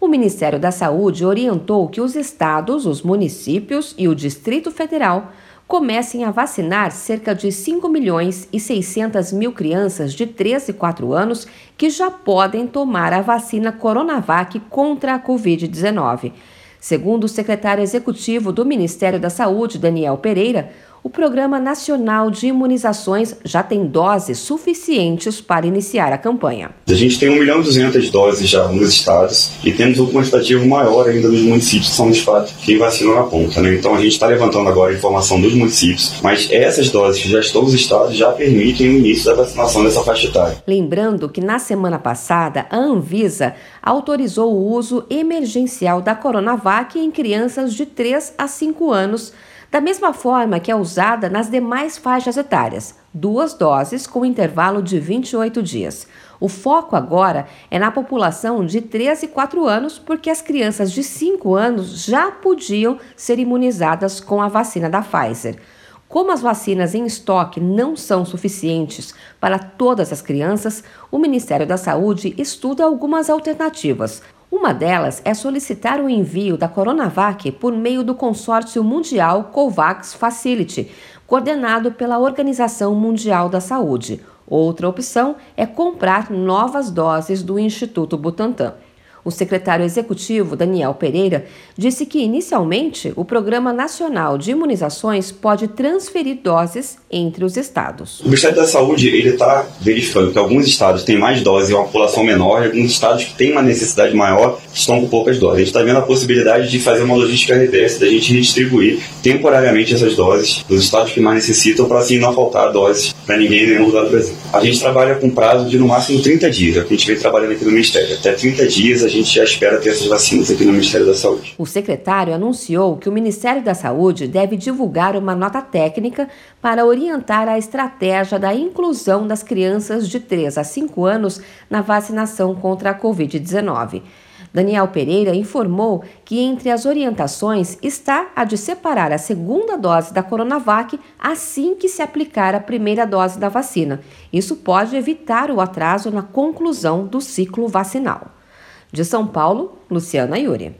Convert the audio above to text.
O Ministério da Saúde orientou que os estados, os municípios e o Distrito Federal comecem a vacinar cerca de 5 milhões e 600 mil crianças de 3 e 4 anos que já podem tomar a vacina Coronavac contra a Covid-19. Segundo o secretário executivo do Ministério da Saúde, Daniel Pereira, o Programa Nacional de Imunizações já tem doses suficientes para iniciar a campanha. A gente tem 1 milhão e 200 doses já nos estados e temos um quantitativo maior ainda nos municípios que são de fato quem vacinam na ponta. Né? Então a gente está levantando agora a informação dos municípios, mas essas doses que já estão nos estados já permitem o início da vacinação dessa faixa etária. Lembrando que na semana passada a Anvisa autorizou o uso emergencial da Coronavac em crianças de 3 a 5 anos da mesma forma que é usada nas demais faixas etárias, duas doses com intervalo de 28 dias. O foco agora é na população de 3 e 4 anos, porque as crianças de 5 anos já podiam ser imunizadas com a vacina da Pfizer. Como as vacinas em estoque não são suficientes para todas as crianças, o Ministério da Saúde estuda algumas alternativas. Uma delas é solicitar o envio da Coronavac por meio do consórcio mundial COVAX Facility, coordenado pela Organização Mundial da Saúde. Outra opção é comprar novas doses do Instituto Butantan. O secretário executivo, Daniel Pereira, disse que, inicialmente, o Programa Nacional de Imunizações pode transferir doses entre os estados. O Ministério da Saúde está verificando que alguns estados têm mais doses e uma população menor, e alguns estados que têm uma necessidade maior estão com poucas doses. A gente está vendo a possibilidade de fazer uma logística reversa, da gente redistribuir temporariamente essas doses dos estados que mais necessitam, para assim não faltar doses para ninguém em nenhum lugar do Brasil. A gente trabalha com prazo de no máximo 30 dias, é o que a gente vem trabalhando aqui no Ministério. Até 30 dias a gente já espera ter essas vacinas aqui no Ministério da Saúde. O secretário anunciou que o Ministério da Saúde deve divulgar uma nota técnica para orientar a estratégia da inclusão das crianças de 3 a 5 anos na vacinação contra a Covid-19. Daniel Pereira informou que entre as orientações está a de separar a segunda dose da Coronavac assim que se aplicar a primeira dose da vacina. Isso pode evitar o atraso na conclusão do ciclo vacinal. De São Paulo, Luciana Yuri.